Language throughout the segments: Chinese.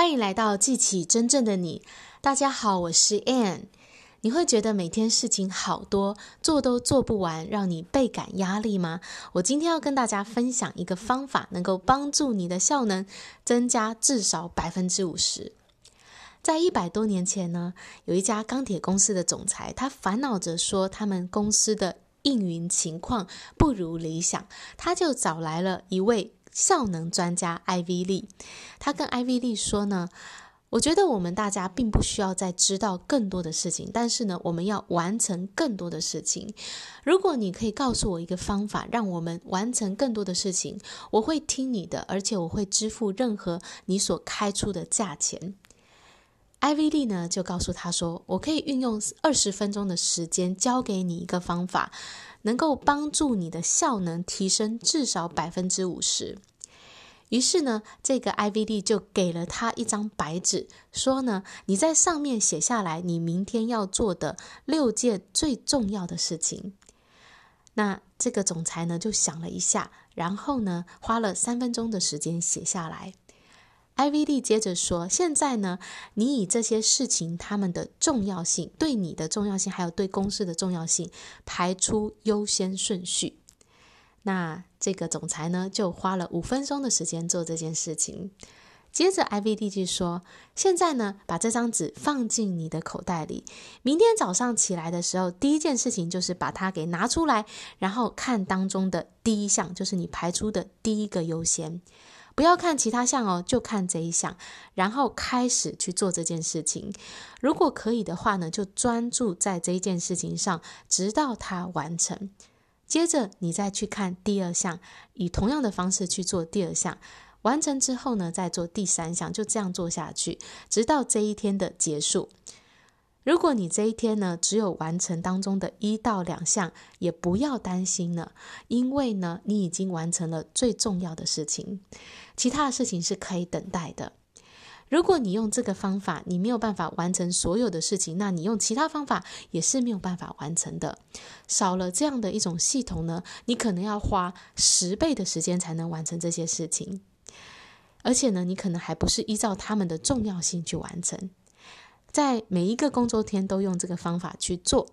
欢迎来到记起真正的你。大家好，我是 Ann。你会觉得每天事情好多，做都做不完，让你倍感压力吗？我今天要跟大家分享一个方法，能够帮助你的效能增加至少百分之五十。在一百多年前呢，有一家钢铁公司的总裁，他烦恼着说他们公司的运营情况不如理想，他就找来了一位。效能专家艾薇莉，他跟艾薇莉说呢，我觉得我们大家并不需要再知道更多的事情，但是呢，我们要完成更多的事情。如果你可以告诉我一个方法，让我们完成更多的事情，我会听你的，而且我会支付任何你所开出的价钱。艾薇莉呢，就告诉他说，我可以运用二十分钟的时间教给你一个方法。能够帮助你的效能提升至少百分之五十。于是呢，这个 IVD 就给了他一张白纸，说呢，你在上面写下来你明天要做的六件最重要的事情。那这个总裁呢，就想了一下，然后呢，花了三分钟的时间写下来。IVD 接着说：“现在呢，你以这些事情他们的重要性，对你的重要性，还有对公司的重要性，排出优先顺序。那这个总裁呢，就花了五分钟的时间做这件事情。接着，IVD 就说：现在呢，把这张纸放进你的口袋里。明天早上起来的时候，第一件事情就是把它给拿出来，然后看当中的第一项，就是你排出的第一个优先。”不要看其他项哦，就看这一项，然后开始去做这件事情。如果可以的话呢，就专注在这一件事情上，直到它完成。接着你再去看第二项，以同样的方式去做第二项，完成之后呢，再做第三项，就这样做下去，直到这一天的结束。如果你这一天呢，只有完成当中的一到两项，也不要担心了，因为呢，你已经完成了最重要的事情，其他的事情是可以等待的。如果你用这个方法，你没有办法完成所有的事情，那你用其他方法也是没有办法完成的。少了这样的一种系统呢，你可能要花十倍的时间才能完成这些事情，而且呢，你可能还不是依照他们的重要性去完成。在每一个工作天都用这个方法去做，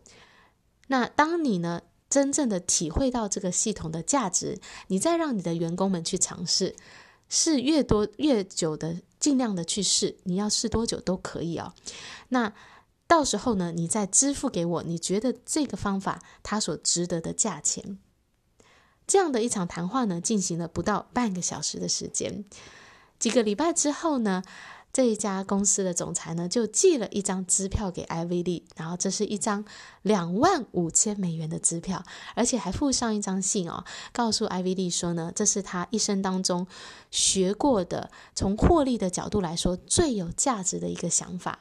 那当你呢，真正的体会到这个系统的价值，你再让你的员工们去尝试，试越多越久的，尽量的去试，你要试多久都可以哦。那到时候呢，你再支付给我，你觉得这个方法它所值得的价钱。这样的一场谈话呢，进行了不到半个小时的时间，几个礼拜之后呢，这一家公司的总裁呢，就寄了一张支票给艾薇莉，然后这是一张两万五千美元的支票，而且还附上一张信哦，告诉艾薇莉说呢，这是他一生当中学过的，从获利的角度来说最有价值的一个想法。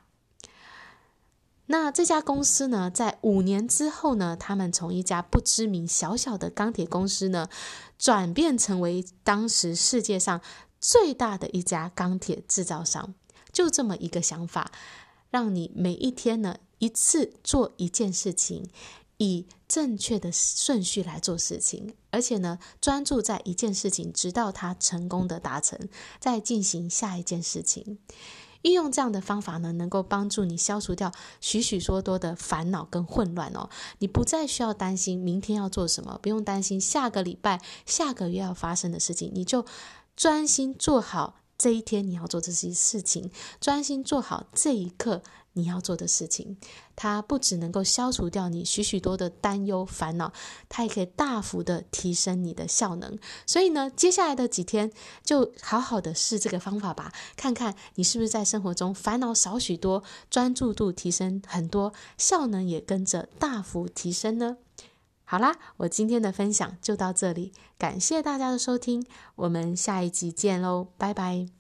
那这家公司呢，在五年之后呢，他们从一家不知名小小的钢铁公司呢，转变成为当时世界上最大的一家钢铁制造商。就这么一个想法，让你每一天呢，一次做一件事情，以正确的顺序来做事情，而且呢，专注在一件事情，直到它成功的达成，再进行下一件事情。运用这样的方法呢，能够帮助你消除掉许许多多的烦恼跟混乱哦。你不再需要担心明天要做什么，不用担心下个礼拜、下个月要发生的事情，你就专心做好。这一天你要做这些事情，专心做好这一刻你要做的事情。它不只能够消除掉你许许多的担忧烦恼，它也可以大幅的提升你的效能。所以呢，接下来的几天就好好的试这个方法吧，看看你是不是在生活中烦恼少许多，专注度提升很多，效能也跟着大幅提升呢。好啦，我今天的分享就到这里，感谢大家的收听，我们下一集见喽，拜拜。